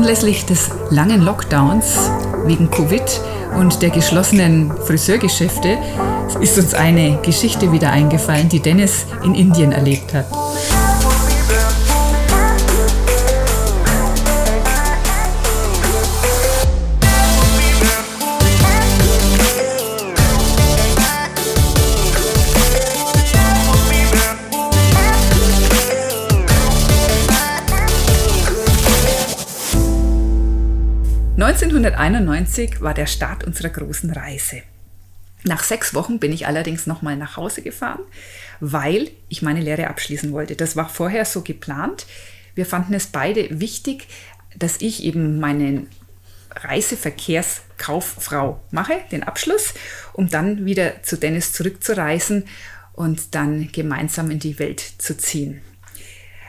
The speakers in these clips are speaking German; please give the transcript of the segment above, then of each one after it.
Anlässlich des langen Lockdowns wegen Covid und der geschlossenen Friseurgeschäfte ist uns eine Geschichte wieder eingefallen, die Dennis in Indien erlebt hat. 1991 war der Start unserer großen Reise. Nach sechs Wochen bin ich allerdings nochmal nach Hause gefahren, weil ich meine Lehre abschließen wollte. Das war vorher so geplant. Wir fanden es beide wichtig, dass ich eben meine Reiseverkehrskauffrau mache, den Abschluss, um dann wieder zu Dennis zurückzureisen und dann gemeinsam in die Welt zu ziehen.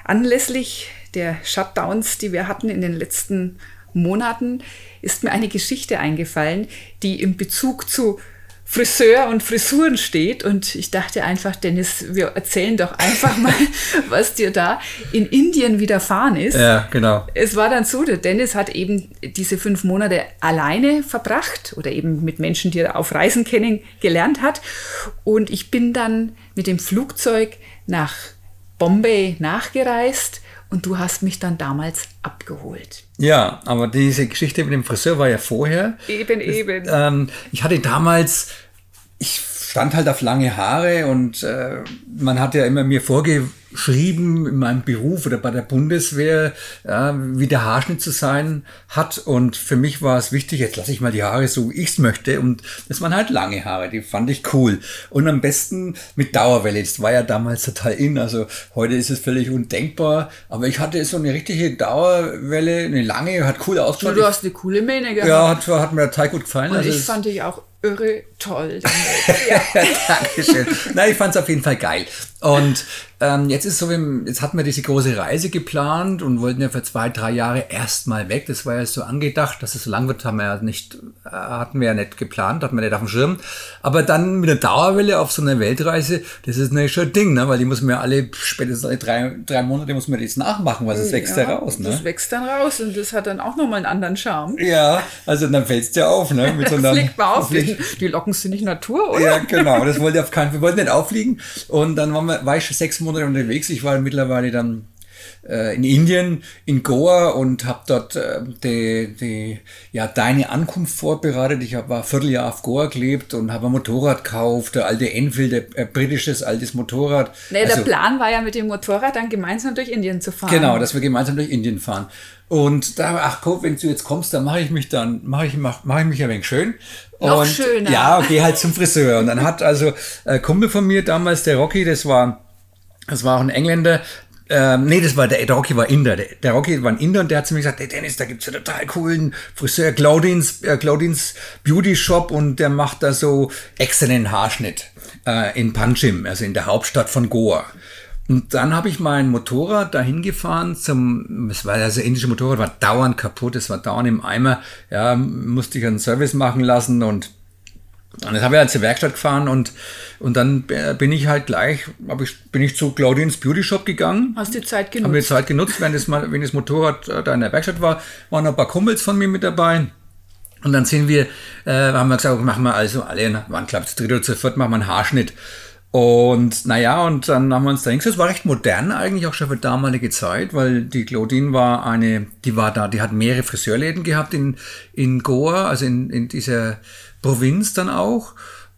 Anlässlich der Shutdowns, die wir hatten in den letzten Monaten, ist mir eine Geschichte eingefallen, die im Bezug zu Friseur und Frisuren steht. Und ich dachte einfach, Dennis, wir erzählen doch einfach mal, was dir da in Indien widerfahren ist. Ja, genau. Es war dann so, der Dennis hat eben diese fünf Monate alleine verbracht oder eben mit Menschen, die er auf Reisen kennengelernt hat. Und ich bin dann mit dem Flugzeug nach Bombay nachgereist und du hast mich dann damals abgeholt. Ja, aber diese Geschichte mit dem Friseur war ja vorher. Eben, das, eben. Ähm, ich hatte damals, ich stand halt auf lange Haare und äh, man hat ja immer mir vorge schrieben in meinem Beruf oder bei der Bundeswehr, ja, wie der Haarschnitt zu sein hat. Und für mich war es wichtig, jetzt lasse ich mal die Haare so, wie ich es möchte. Und das waren halt lange Haare, die fand ich cool. Und am besten mit Dauerwelle. Das war ja damals total in. Also heute ist es völlig undenkbar. Aber ich hatte so eine richtige Dauerwelle, eine lange, hat cool ausgeschaut. Du hast eine coole Mähne gehabt. Ja, hat, hat mir total gut gefallen. Und also ich fand dich auch irre toll. ja. Dankeschön. Nein, ich fand es auf jeden Fall geil. Und ähm, jetzt ist so, jetzt hatten wir diese große Reise geplant und wollten ja für zwei, drei Jahre erstmal weg. Das war ja so angedacht, dass es so lang wird, haben wir ja nicht, äh, hatten wir ja nicht geplant, hatten wir nicht auf dem Schirm. Aber dann mit der Dauerwelle auf so einer Weltreise, das ist natürlich schon ein Ding, ne? weil die muss man ja alle, spätestens alle drei, drei Monate muss man das nachmachen, weil das wächst ja, ja raus. Ne? Das wächst dann raus und das hat dann auch nochmal einen anderen Charme. Ja, also dann fällt es dir auf. Ne? Mit so einer, fliegt mal auf, die, die Locken sind nicht Natur, oder? Ja, genau, das wollte auf keinen Fall, wir wollten nicht auffliegen und dann waren wir, war ich schon sechs Monate unterwegs, ich war mittlerweile dann äh, in Indien, in Goa und habe dort äh, die, die, ja, deine Ankunft vorbereitet. Ich hab, war ein Vierteljahr auf Goa gelebt und habe ein Motorrad gekauft, der alte Enfield, ein äh, britisches altes Motorrad. Nee, also, der Plan war ja mit dem Motorrad dann gemeinsam durch Indien zu fahren. Genau, dass wir gemeinsam durch Indien fahren. Und da, ach guck, wenn du jetzt kommst, dann mache ich mich dann, mache ich, mach, mach ich mich ein wenig schön. Noch und, schöner. Ja, geh halt zum Friseur. Und dann hat also äh, Kumpel von mir damals, der Rocky, das war das war auch ein Engländer, ähm, nee, das war der, der Rocky war Inder. Der, der Rocky war ein Inder und der hat zu mir gesagt, hey Dennis, da gibt's ja total coolen Friseur, Claudins, äh, Claudins Beauty Shop und der macht da so exzellenten Haarschnitt äh, in Panchim, also in der Hauptstadt von Goa. Und dann habe ich mein Motorrad dahin gefahren zum, es war also indische Motorrad, war dauernd kaputt, es war dauernd im Eimer, ja, musste ich einen Service machen lassen und und jetzt habe ich halt zur Werkstatt gefahren und, und dann bin ich halt gleich, ich, bin ich zu Claudines Beauty Shop gegangen. Hast die Zeit genutzt? Habe die Zeit genutzt, wenn das, mal, wenn das Motorrad äh, da in der Werkstatt war, waren noch ein paar Kumpels von mir mit dabei. Und dann sind wir, äh, haben wir gesagt, machen wir also alle, waren glaube ich zu dritt oder zu viert, machen wir einen Haarschnitt. Und naja, und dann haben wir uns da hingesetzt. Es war recht modern eigentlich auch schon für damalige Zeit, weil die Claudine war eine, die war da, die hat mehrere Friseurläden gehabt in, in Goa, also in, in dieser Provinz dann auch.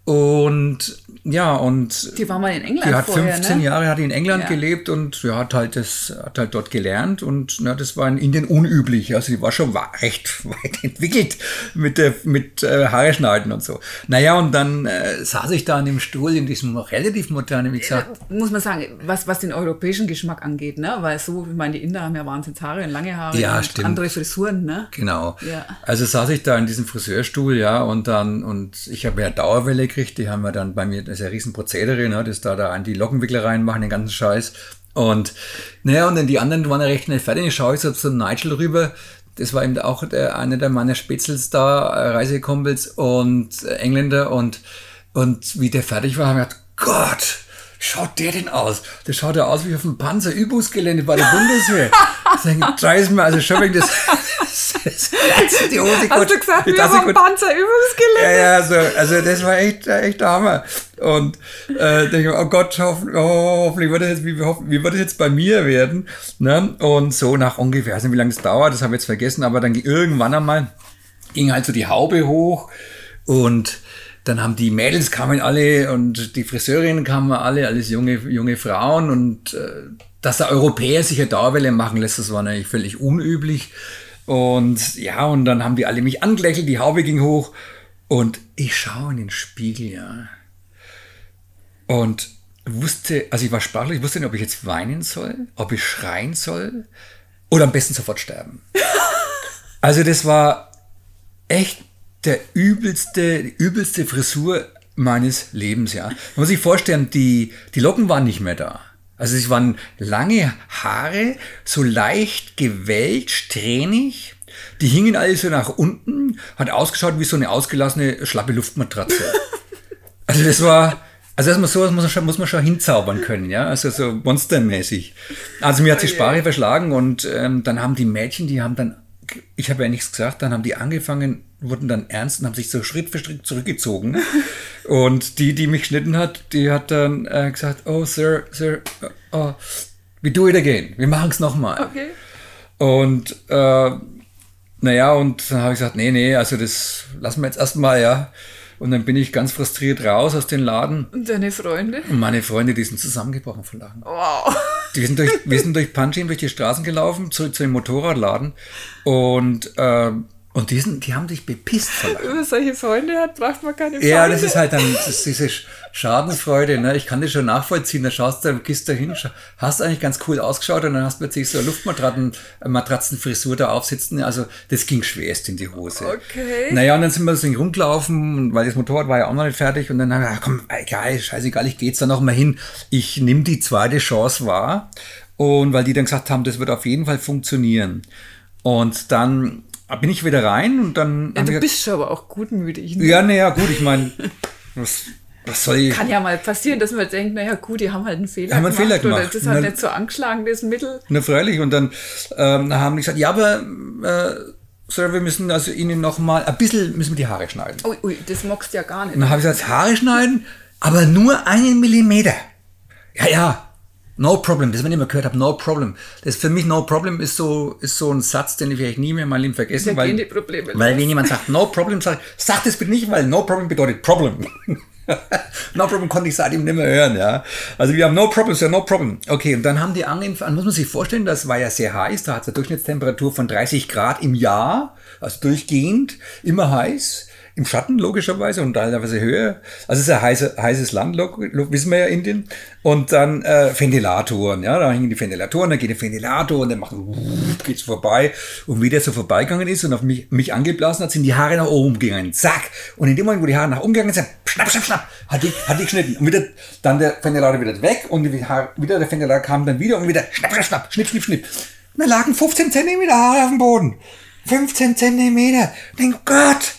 Und ja, und die war mal in England. Die hat vorher, 15 ne? Jahre hat in England ja. gelebt und ja, hat halt das, hat halt dort gelernt und na, das war in Indien unüblich. Also sie war schon recht weit entwickelt mit der, mit äh, Haare schneiden und so. Naja, und dann äh, saß ich da an dem Stuhl in diesem relativ modernen, wie gesagt. Äh, muss man sagen, was, was den europäischen Geschmack angeht, ne? Weil so, ich meine, die Inder haben ja wahnsinns Haare und lange Haare ja, und stimmt. andere Frisuren, ne? Genau. Ja. Also saß ich da in diesem Friseurstuhl, ja, und dann, und ich habe ja Dauerwelle gekriegt, die haben wir dann bei mir, das ist ja ein riesen Prozedere, ne, das da, da an die Lockenwickler reinmachen, den ganzen Scheiß. Und, naja, und dann die anderen waren ja recht schnell fertig. Ich schaue ich so zu Nigel rüber. Das war eben auch der, einer der meiner Spitzels da, Reisekumpels und Engländer. Und, und wie der fertig war, haben wir gedacht, Gott, schaut der denn aus? Der schaut ja aus wie auf dem Panzerübungsgelände bei der Bundeswehr. Scheiß mir, also schon wegen das die Hose Hast du gesagt, wie auf dem Panzerübungsgelände? Ja, ja, so, also das war echt, echt der Hammer. Und äh, denke ich, oh Gott, hoff, oh, hoffentlich wird das jetzt, wie, wie wird das jetzt bei mir werden? Ne? Und so nach ungefähr, ich weiß nicht, wie lange es dauert, das habe ich jetzt vergessen, aber dann irgendwann einmal ging halt so die Haube hoch und dann haben die Mädels kamen alle und die Friseurinnen kamen alle, alles junge, junge Frauen und äh, dass der Europäer sich eine Dauerwelle machen lässt, das war natürlich völlig unüblich. Und ja, und dann haben die alle mich angelächelt, die Haube ging hoch und ich schaue in den Spiegel, ja. Und wusste, also ich war sprachlos, ich wusste nicht, ob ich jetzt weinen soll, ob ich schreien soll oder am besten sofort sterben. Also das war echt der übelste, die übelste Frisur meines Lebens, ja. Man muss sich vorstellen, die, die Locken waren nicht mehr da. Also es waren lange Haare, so leicht gewellt, strähnig. Die hingen alle so nach unten, hat ausgeschaut wie so eine ausgelassene, schlappe Luftmatratze. Also das war, also erstmal sowas muss man, schon, muss man schon hinzaubern können, ja, also so monstermäßig. Also mir hat die Sprache verschlagen und ähm, dann haben die Mädchen, die haben dann, ich habe ja nichts gesagt, dann haben die angefangen, wurden dann ernst und haben sich so Schritt für Schritt zurückgezogen. Und die, die mich geschnitten hat, die hat dann äh, gesagt, oh Sir, Sir, oh, we do it again. Wir machen es nochmal. Okay. Und äh, naja, und dann habe ich gesagt, nee, nee, also das lassen wir jetzt erstmal, ja. Und dann bin ich ganz frustriert raus aus dem Laden. Und deine Freunde? Und meine Freunde, die sind zusammengebrochen von Lachen. Wow. Die sind durch, wir sind durch Panjin durch die Straßen gelaufen, zu, zu dem Motorradladen. Und äh, und die, sind, die haben sich bepisst. Über solche Freunde hat, braucht man keine Freunde. Ja, das ist halt dann ist diese Schadensfreude. Ne? Ich kann das schon nachvollziehen. Da schaust du, gehst da hin, hast eigentlich ganz cool ausgeschaut und dann hast du plötzlich so eine Luftmatratzenfrisur da aufsitzen. Also das ging schwerst in die Hose. Okay. Naja, und dann sind wir so rumgelaufen, weil das Motorrad war ja auch noch nicht fertig. Und dann haben wir gesagt, komm, egal, scheißegal, ich gehe jetzt da noch mal hin. Ich nehme die zweite Chance wahr. Und weil die dann gesagt haben, das wird auf jeden Fall funktionieren. Und dann bin ich wieder rein und dann. Ja, du bist schon aber auch gutmütig. Ne? Ja, naja, gut, ich meine, was, was soll ich. Kann ja mal passieren, dass man denkt, naja, gut, die haben halt einen Fehler haben gemacht. Einen Fehler gemacht. Oder das ist halt Na, nicht so angeschlagen, das Mittel. Na, freilich. Und dann ähm, haben die gesagt, ja, aber. Äh, Sir, wir müssen also Ihnen nochmal, ein bisschen müssen wir die Haare schneiden. Ui, ui, das du ja gar nicht. Und dann habe ich gesagt, Haare schneiden, aber nur einen Millimeter. Ja, ja, No problem, das, wenn ich immer gehört habe, no problem. Das für mich no problem ist so, ist so ein Satz, den ich vielleicht nie mehr in meinem Leben vergessen, weil, die Probleme weil wenn jemand sagt no problem, sag, sag das bitte nicht, weil no problem bedeutet problem. no problem konnte ich seitdem nicht mehr hören, ja. Also wir haben no problem, ja no problem. Okay, und dann haben die angefangen, muss man sich vorstellen, das war ja sehr heiß, da hat es eine Durchschnittstemperatur von 30 Grad im Jahr, also durchgehend, immer heiß im Schatten logischerweise und teilweise höher. Also es ist ein heiße, heißes Land, wissen wir ja Indien. Und dann äh, Ventilatoren, ja, da hängen die Ventilatoren, dann geht der Ventilator und dann macht geht's vorbei. Und wie der so vorbeigegangen ist und auf mich, mich angeblasen hat, sind die Haare nach oben gegangen. Zack. Und in dem Moment, wo die Haare nach oben gegangen sind, schnapp, schnapp, schnapp, hat die, hat die geschnitten. Und wieder, dann der Ventilator wieder weg und die Haare, wieder der Ventilator kam dann wieder und wieder schnapp, schnapp, schnapp, schnipp, schnipp, schnipp. Und da lagen 15 Zentimeter Haare auf dem Boden. 15 Zentimeter. Mein Gott.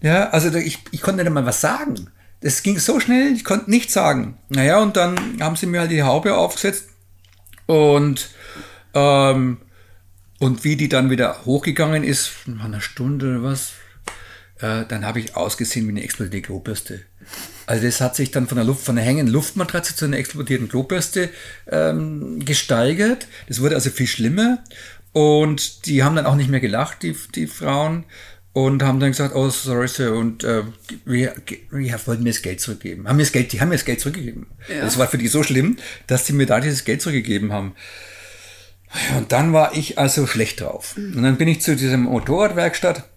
Ja, also ich, ich konnte nicht mal was sagen. Das ging so schnell, ich konnte nichts sagen. Naja, und dann haben sie mir halt die Haube aufgesetzt und, ähm, und wie die dann wieder hochgegangen ist, nach einer Stunde oder was, äh, dann habe ich ausgesehen wie eine explodierte Klobürste. Also das hat sich dann von der Luft, von der hängenden Luftmatratze zu einer explodierten Klobürste ähm, gesteigert. Das wurde also viel schlimmer. Und die haben dann auch nicht mehr gelacht, die, die Frauen und haben dann gesagt, oh, sorry, Sir, und äh, wir, wir wollten mir das Geld zurückgeben. Haben mir das Geld, die haben mir das Geld zurückgegeben. Ja. Das war für die so schlimm, dass die mir da dieses Geld zurückgegeben haben. Und dann war ich also schlecht drauf. Und dann bin ich zu diesem Motorradwerkstatt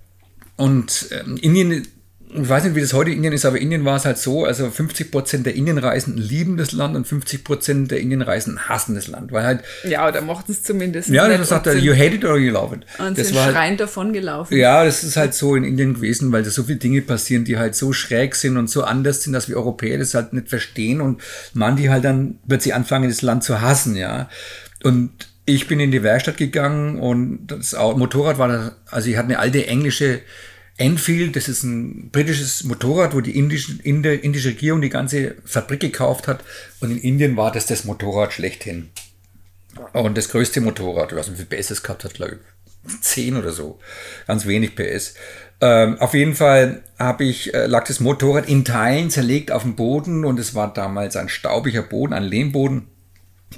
und äh, Indien ich weiß nicht, wie das heute in Indien ist, aber Indien war es halt so, also 50 Prozent der Indienreisenden lieben das Land und 50 Prozent der Indienreisenden hassen das Land, weil halt... Ja, oder mochten es zumindest Ja, das sagt er, you hate it or you love it. Und das sind war halt schreiend halt, davon gelaufen. Ja, das ist halt so in Indien gewesen, weil da so viele Dinge passieren, die halt so schräg sind und so anders sind, dass wir Europäer das halt nicht verstehen und man die halt dann wird sie anfangen, das Land zu hassen, ja. Und ich bin in die Werkstatt gegangen und das Motorrad war da, also ich hatte eine alte englische Enfield, das ist ein britisches Motorrad, wo die indische, indische Regierung die ganze Fabrik gekauft hat. Und in Indien war das das Motorrad schlechthin. Und das größte Motorrad, ich weiß wie viel PS es gehabt hat, glaube ich, 10 oder so. Ganz wenig PS. Ähm, auf jeden Fall habe ich, äh, lag das Motorrad in Teilen zerlegt auf dem Boden und es war damals ein staubiger Boden, ein Lehmboden.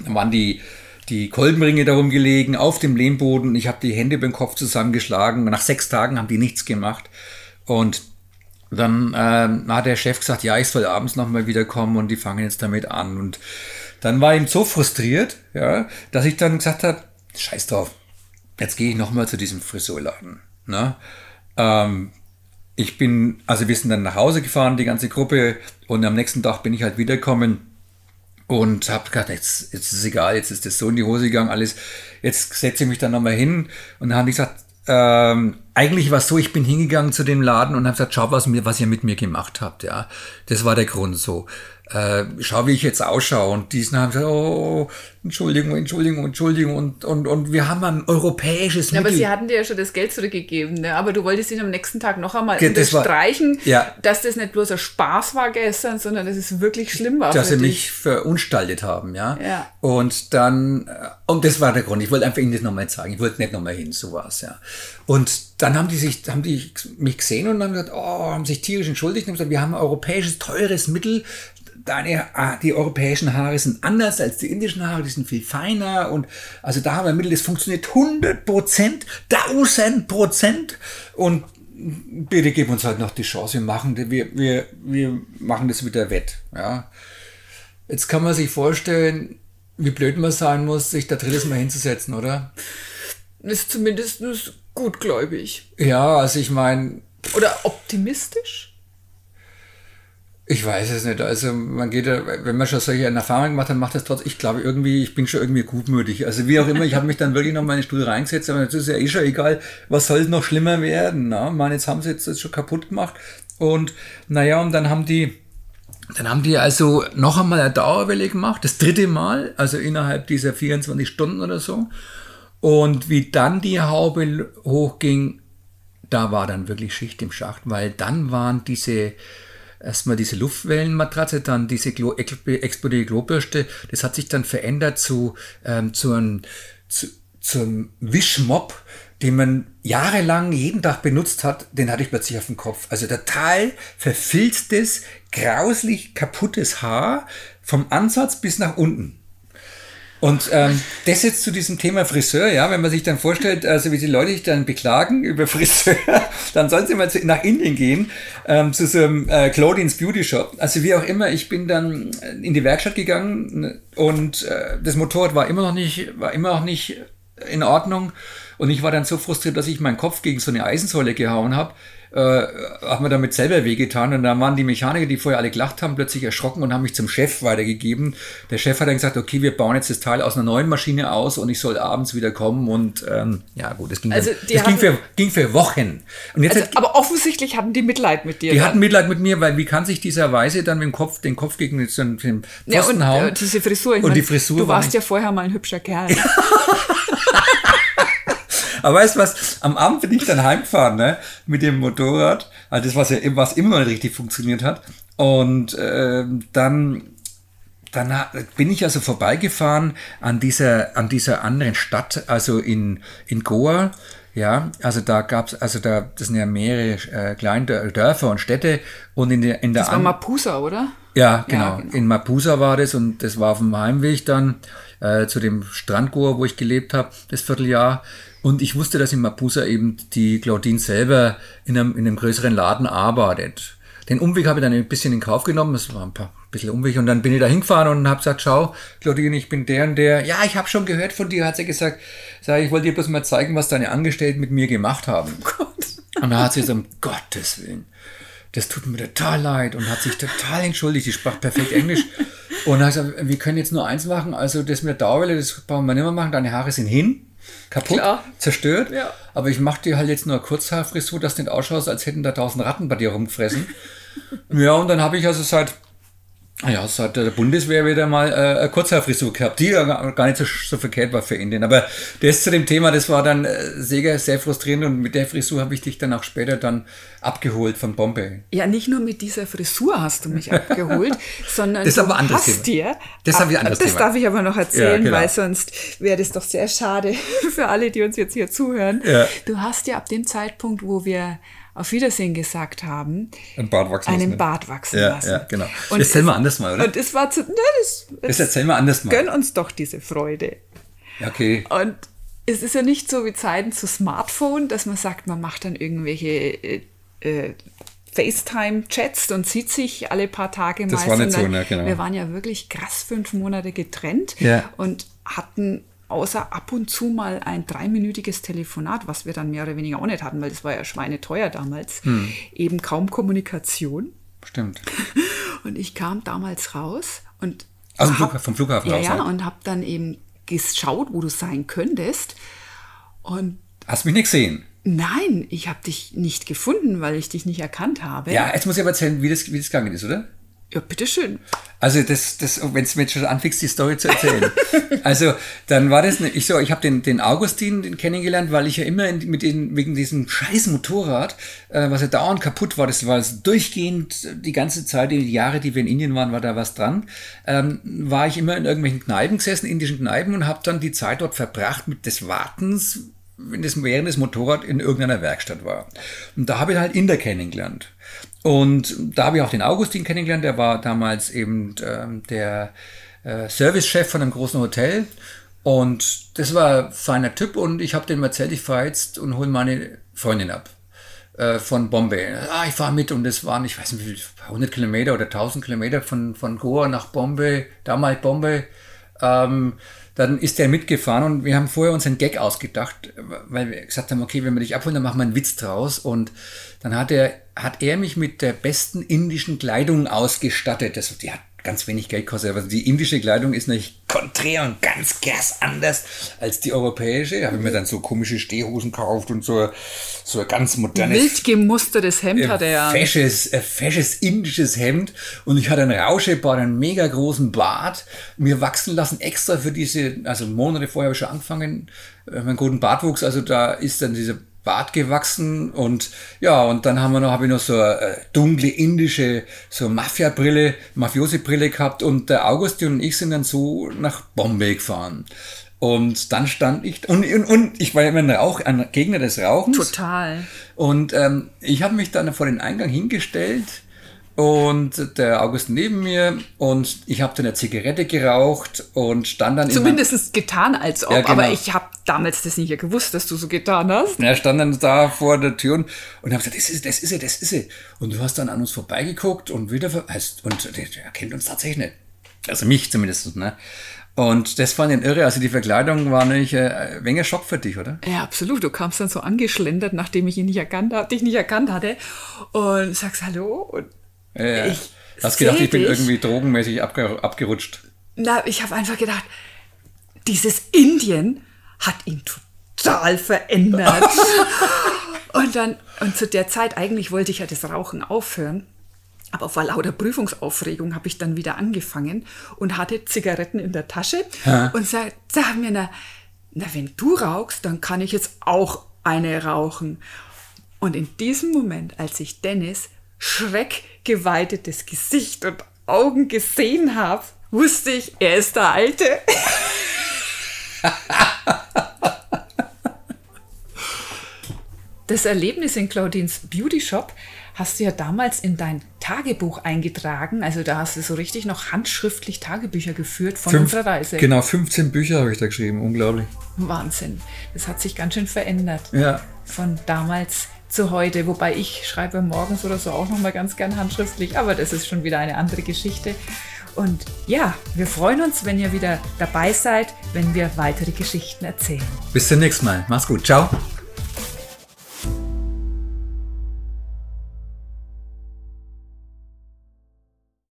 Da waren die, die Kolbenringe darum gelegen auf dem Lehmboden. Ich habe die Hände beim Kopf zusammengeschlagen. Nach sechs Tagen haben die nichts gemacht. Und dann ähm, hat der Chef gesagt, ja, ich soll abends nochmal wiederkommen und die fangen jetzt damit an. Und dann war ihm so frustriert, ja, dass ich dann gesagt habe, scheiß drauf, jetzt gehe ich nochmal zu diesem Frisurladen. Ne? Ähm, ich bin, also wir sind dann nach Hause gefahren, die ganze Gruppe, und am nächsten Tag bin ich halt wiedergekommen und habe gedacht, jetzt, jetzt ist es egal, jetzt ist das so in die Hose gegangen, alles. Jetzt setze ich mich dann nochmal hin und dann habe ich gesagt, ähm, eigentlich war es so, ich bin hingegangen zu dem Laden und habe gesagt, schau, was, mir, was ihr mit mir gemacht habt. Ja, das war der Grund so äh, schau, wie ich jetzt ausschaue. Und diesen haben gesagt, oh, Entschuldigung, Entschuldigung, Entschuldigung. Und, und, und wir haben ein europäisches ja, Mittel. Aber sie hatten dir ja schon das Geld zurückgegeben. Ne? Aber du wolltest ihn am nächsten Tag noch einmal das unterstreichen, war, ja. dass das nicht bloß ein Spaß war gestern, sondern dass es wirklich schlimm war. Dass sie dich. mich verunstaltet haben, ja. ja. Und dann, äh, und das war der Grund. Ich wollte einfach ihnen das nochmal zeigen. Ich wollte nicht nochmal hin, so was, ja. Und dann haben die sich, haben die mich gesehen und haben gesagt, oh, haben sich tierisch entschuldigt und haben gesagt, wir haben ein europäisches, teures Mittel, deine, ah, die europäischen Haare sind anders als die indischen Haare, die sind viel feiner und also da haben wir Mittel, das funktioniert 100 Prozent, 1000 Prozent und bitte gib uns halt noch die Chance, wir machen, wir, wir, wir machen das wieder wett, ja. Jetzt kann man sich vorstellen, wie blöd man sein muss, sich da drittes Mal hinzusetzen, oder? Ist zumindest gutgläubig. Ja, also ich meine. Oder optimistisch? Ich weiß es nicht. Also man geht ja, wenn man schon solche Erfahrungen gemacht hat, macht das trotzdem. Ich glaube irgendwie, ich bin schon irgendwie gutmütig. Also wie auch immer, ich habe mich dann wirklich noch mal in den Stuhl reingesetzt, aber das ist ja eh schon egal, was soll noch schlimmer werden. Na? Man, jetzt haben sie jetzt das schon kaputt gemacht. Und naja, und dann haben die, dann haben die also noch einmal eine Dauerwelle gemacht, das dritte Mal, also innerhalb dieser 24 Stunden oder so. Und wie dann die Haube hochging, da war dann wirklich Schicht im Schacht, weil dann waren diese erstmal diese Luftwellenmatratze, dann diese Glo explodierte Globürste. Das hat sich dann verändert zu, ähm, zu einem, zu, zum Wischmob, den man jahrelang jeden Tag benutzt hat, den hatte ich plötzlich auf dem Kopf. Also total verfilztes, grauslich kaputtes Haar vom Ansatz bis nach unten. Und ähm, das jetzt zu diesem Thema Friseur, ja, wenn man sich dann vorstellt, also wie die Leute sich dann beklagen über Friseur, dann sollen sie mal zu, nach Indien gehen, ähm, zu so einem äh, Claudines Beauty Shop. Also wie auch immer, ich bin dann in die Werkstatt gegangen und äh, das Motorrad war immer noch nicht, war immer noch nicht in Ordnung. Und ich war dann so frustriert, dass ich meinen Kopf gegen so eine Eisensäule gehauen habe äh, hat mir damit selber wehgetan. Und dann waren die Mechaniker, die vorher alle gelacht haben, plötzlich erschrocken und haben mich zum Chef weitergegeben. Der Chef hat dann gesagt, okay, wir bauen jetzt das Teil aus einer neuen Maschine aus und ich soll abends wieder kommen. Und ähm, ja gut, das ging, also das ging, für, ging für Wochen. Und jetzt also, hat, aber offensichtlich hatten die Mitleid mit dir. Die dann. hatten Mitleid mit mir, weil wie kann sich dieser Weise dann mit dem Kopf, den Kopf gegen den Pfosten ja, und, hauen? Äh, diese Frisur. und meine, die Frisur du warst ja vorher mal ein hübscher Kerl. Aber weißt du was? Am Abend bin ich dann heimgefahren, ne? Mit dem Motorrad. Also das, was ja was immer noch nicht richtig funktioniert hat. Und äh, dann dann bin ich also vorbeigefahren an dieser, an dieser anderen Stadt, also in, in Goa. Ja, also da gab es, also da, das sind ja mehrere äh, kleine Dörfer und Städte und in der, in der Das war Mapusa, oder? Ja genau. ja, genau. In Mapusa war das und das war auf dem Heimweg dann äh, zu dem Strand Goa, wo ich gelebt habe, das Vierteljahr. Und ich wusste, dass in Mapusa eben die Claudine selber in einem, in einem größeren Laden arbeitet. Den Umweg habe ich dann ein bisschen in Kauf genommen. Es war ein paar ein bisschen Umweg. Und dann bin ich da hingefahren und habe gesagt, schau, Claudine, ich bin der und der. Ja, ich habe schon gehört von dir, hat sie gesagt. Sag, ich wollte dir bloß mal zeigen, was deine Angestellten mit mir gemacht haben. Oh und da hat sie gesagt, um Gottes Willen, das tut mir total leid und hat sich total entschuldigt. Die sprach perfekt Englisch. Und hat gesagt, wir können jetzt nur eins machen. Also das mit der Dauerwelle, das brauchen wir nicht mehr machen. Deine Haare sind hin kaputt, Klar. zerstört. Ja. Aber ich mache dir halt jetzt nur Kurzhaarfrisur, dass du nicht ausschaust, als hätten da tausend Ratten bei dir rumgefressen. ja, und dann habe ich also seit ja, es hat der Bundeswehr wieder mal äh, eine Kurzhaarfrisur gehabt, die ja gar nicht so, so verkehrt war für Indien. Aber das zu dem Thema, das war dann äh, sehr, sehr frustrierend und mit der Frisur habe ich dich dann auch später dann abgeholt von Bombay. Ja, nicht nur mit dieser Frisur hast du mich abgeholt, sondern das ist aber anderes hast Thema. dir, Das habe ich anderes das Thema. darf ich aber noch erzählen, Ja, genau. weil sonst wäre das doch sehr schade für alle, die uns jetzt hier zuhören. Ja. Du hast ja ab dem Zeitpunkt, wo wir auf Wiedersehen gesagt haben, Ein Bart wachsen einen lassen. Bart wachsen Ja, lassen. ja, genau. Das erzählen wir anders mal, oder? Und es war zu, na, das, Das erzählen wir anders mal. gönn uns doch diese Freude. Okay. Und es ist ja nicht so wie Zeiten zu Smartphone, dass man sagt, man macht dann irgendwelche äh, äh, FaceTime-Chats und sieht sich alle paar Tage mal. Das war nicht so, ne, genau. Wir waren ja wirklich krass fünf Monate getrennt Ja. und hatten außer ab und zu mal ein dreiminütiges Telefonat, was wir dann mehr oder weniger auch nicht hatten, weil das war ja schweineteuer damals, Hm. eben kaum Kommunikation. Stimmt. Und ich kam damals raus und Aus dem hab- Flugha- vom Flughafen ja, raus, Ja, ne? und habe dann eben geschaut, wo du sein könntest. Und Hast mich nicht gesehen. nein, ich habe dich nicht gefunden, weil ich dich nicht erkannt habe. Ja, jetzt muss ich aber erzählen, wie das, wie das gegangen ist, oder? Ja, bitteschön. Also das, das wenn es mir jetzt schon anfängst, die Story zu erzählen. also dann war das, ne, ich so, ich habe den, den Augustin den kennengelernt, weil ich ja immer in, mit den, wegen diesem scheiß Motorrad, äh, was ja dauernd kaputt war, das war es durchgehend die ganze Zeit, die Jahre, die wir in Indien waren, war da was dran, ähm, war ich immer in irgendwelchen Kneipen gesessen, indischen Kneipen und habe dann die Zeit dort verbracht mit des Wartens, wenn das während das Motorrad in irgendeiner Werkstatt war. Und da habe ich halt Inder kennengelernt. Und da habe ich auch den Augustin kennengelernt, der war damals eben ähm, der äh, Servicechef von einem großen Hotel. Und das war ein feiner Typ und ich habe dem erzählt, ich fahre jetzt und hole meine Freundin ab äh, von Bombay. Ah, ich fahre mit und es waren, ich weiß nicht, wie viel, 100 Kilometer oder 1000 Kilometer von, von Goa nach Bombay, damals Bombay. Ähm, dann ist er mitgefahren und wir haben vorher uns einen Gag ausgedacht, weil wir gesagt haben, okay, wenn wir dich abholen, dann machen wir einen Witz draus. Und dann hat er, hat er mich mit der besten indischen Kleidung ausgestattet. Das, die hat ganz wenig Geld gekostet. Also die indische Kleidung ist nicht konträr und ganz ganz anders als die europäische. Da habe ich mir dann so komische Stehhosen gekauft und so, so ein ganz modernes Wild gemustertes Hemd äh, hat er ja. fesches, äh, fesches indisches Hemd und ich hatte einen Rauschebart, einen mega großen Bart, mir wachsen lassen extra für diese, also Monate vorher habe ich schon angefangen, äh, meinen guten Bartwuchs, also da ist dann dieser Bart gewachsen und ja, und dann haben wir noch, habe ich noch so eine äh, dunkle indische, so Mafia-Brille, Mafiosi-Brille gehabt und der Augustin und ich sind dann so nach Bombay gefahren. Und dann stand ich, und, und, und ich war ja immer ein, Rauch, ein Gegner des Rauchens. Total. Und ähm, ich habe mich dann vor den Eingang hingestellt und der August neben mir und ich habe dann eine Zigarette geraucht und stand dann Zumindest getan, als ob. Ja, genau. Aber ich habe damals das nicht gewusst, dass du so getan hast. er stand dann da vor der Tür und, und habe gesagt, das ist, das ist er, das ist er. Und du hast dann an uns vorbeigeguckt und wieder heißt, und der, der kennt uns tatsächlich nicht. Also mich zumindest, ne? Und das fand ich irre. Also die Verkleidung war nicht äh, ein wenig Schock für dich, oder? Ja, absolut. Du kamst dann so angeschlendert, nachdem ich ihn nicht erkannt dich nicht erkannt hatte und sagst Hallo und Ja, ich hast gedacht, ich bin dich. irgendwie drogenmäßig abge abgerutscht. Na, ich habe einfach gedacht, dieses Indien hat ihn total verändert. und dann, und zu der Zeit, eigentlich wollte ich ja das Rauchen aufhören. Aber vor lauter Prüfungsaufregung habe ich dann wieder angefangen und hatte Zigaretten in der Tasche und sag, sag mir, na, na, wenn du rauchst, dann kann ich jetzt auch eine rauchen. Und in diesem Moment, als ich Dennis schreckgeweitetes Gesicht und Augen gesehen habe, wusste ich, er ist der Alte. Das Erlebnis in Claudines Beauty Shop hast du ja damals in dein Tagebuch eingetragen. Also da hast du so richtig noch handschriftlich Tagebücher geführt von unserer Reise. Genau, 15 Bücher habe ich da geschrieben. Unglaublich. Wahnsinn. Das hat sich ganz schön verändert. Ja. Von damals zu heute. Wobei ich schreibe morgens oder so auch noch mal ganz gern handschriftlich. Aber das ist schon wieder eine andere Geschichte. Und ja, wir freuen uns, wenn ihr wieder dabei seid, wenn wir weitere Geschichten erzählen. Bis zum nächsten Mal. Mach's gut. Ciao.